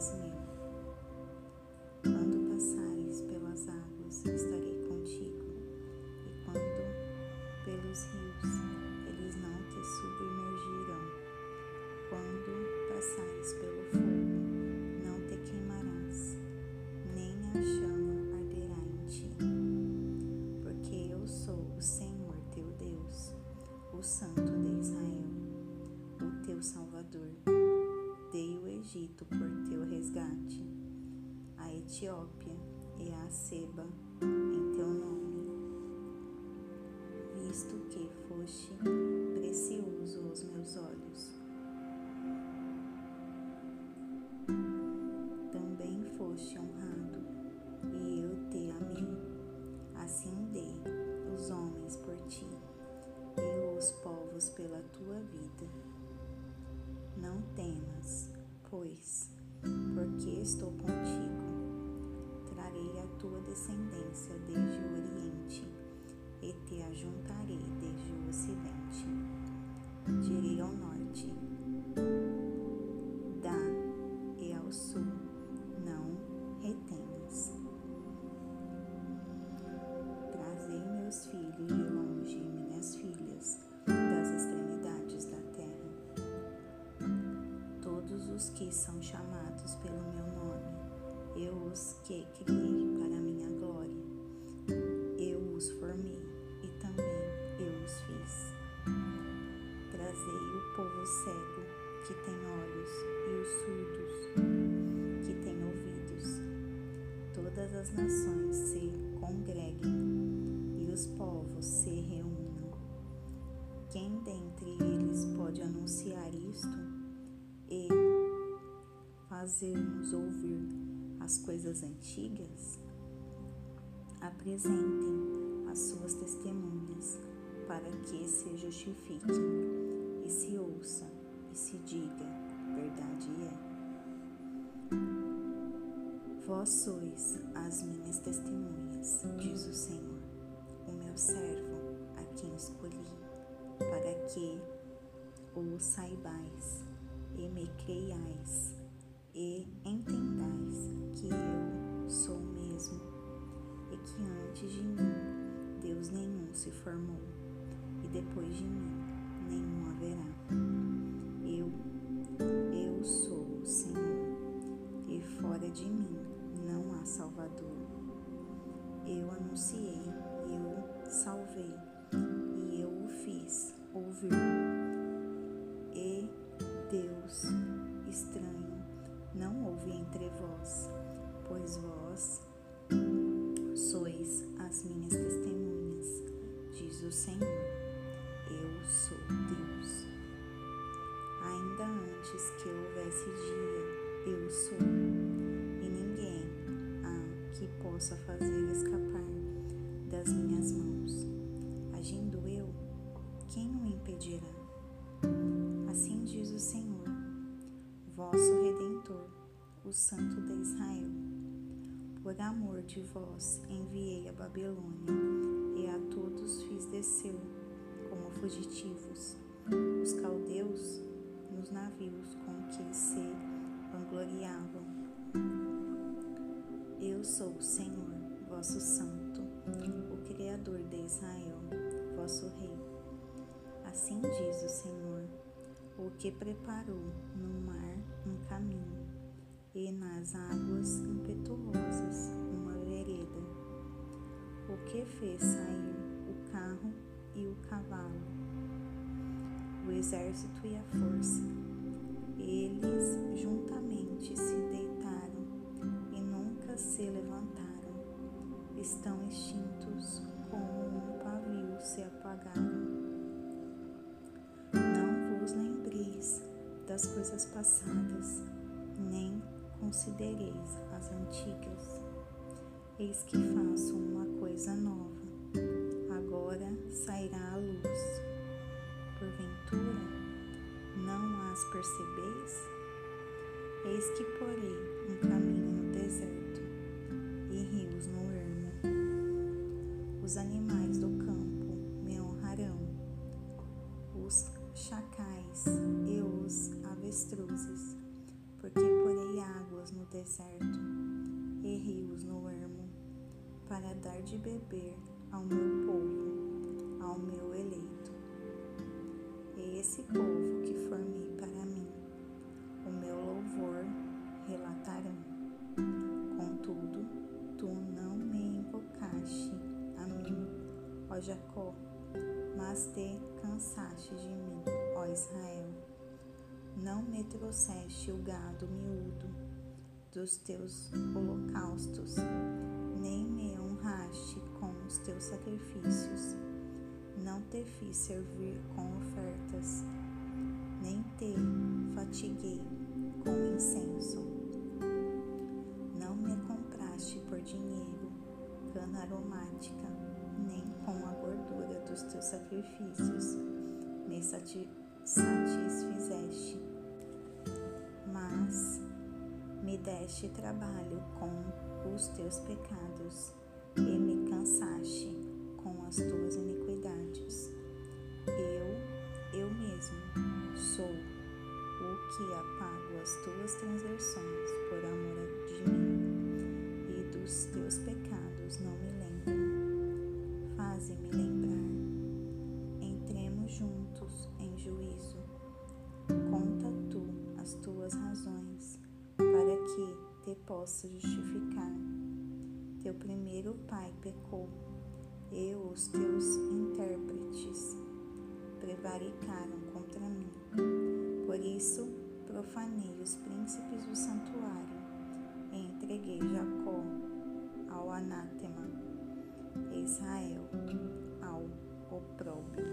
és meu. Quando passares pelas águas, estarei contigo, e quando pelos rios, eles não te submergirão. Quando passares Etiópia e a Seba em teu nome, visto que foste precioso aos meus olhos. Também foste honrado, e eu te amei. Assim dei os homens por ti, e os povos pela tua vida. Não temas, pois, porque estou contigo a tua descendência desde o Oriente e te ajuntarei desde o Ocidente. Direi ao norte, dá, e ao sul, não retenhas. Trazei meus filhos de longe minhas filhas das extremidades da terra. Todos os que são chamados pelo meu nome eu os que criei as nações se congreguem e os povos se reúnam. Quem dentre eles pode anunciar isto e fazer-nos ouvir as coisas antigas, apresentem as suas testemunhas para que se justifiquem e se ouça e se diga: verdade é. Vós sois as minhas testemunhas, diz o Senhor, o meu servo a quem escolhi, para que o saibais e me creiais e entendais que eu sou o mesmo e que antes de mim Deus nenhum se formou e depois de mim nenhum haverá. Anunciei, eu salvei e eu o fiz ouvir. E Deus estranho não houve entre vós, pois vós sois as minhas testemunhas, diz o Senhor. Eu sou Deus. Ainda antes que houvesse dia, eu sou, e ninguém há que possa fazer impedirá? Assim diz o Senhor, vosso Redentor o Santo de Israel. Por amor de vós enviei a Babilônia e a todos fiz descer como fugitivos os caldeus nos navios com que se vangloriavam. Eu sou o Senhor, vosso Santo, o Criador de Israel. Assim diz o Senhor, o que preparou no mar um caminho e nas águas impetuosas uma vereda, o que fez sair o carro e o cavalo, o exército e a força. Eles juntamente se deitaram e nunca se levantaram, estão extintos como um pavio se apagaram. Das coisas passadas, nem considereis as antigas. Eis que faço uma coisa nova, agora sairá a luz. Porventura, não as percebeis? Eis que porei um caminho no deserto e rios no ermo. Os animais do campo me honrarão, os chacais avestruzes porque porei águas no deserto e rios no ermo, para dar de beber ao meu povo, ao meu eleito. E esse povo que formei para mim, o meu louvor relatarão. Contudo, tu não me invocaste a mim, ó Jacó, mas te cansaste de mim, ó Israel. Não me trouxeste o gado miúdo dos teus holocaustos, nem me honraste com os teus sacrifícios. Não te fiz servir com ofertas, nem te fatiguei com incenso. Não me compraste por dinheiro, cana aromática, nem com a gordura dos teus sacrifícios me satisfizeste, me deste trabalho com os teus pecados e me cansaste com as tuas iniquidades. Eu, eu mesmo, sou o que apago as tuas transgressões por amor te possa justificar. Teu primeiro pai pecou, e os teus intérpretes prevaricaram contra mim. Por isso, profanei os príncipes do santuário e entreguei Jacó ao anátema, Israel ao opróbrio.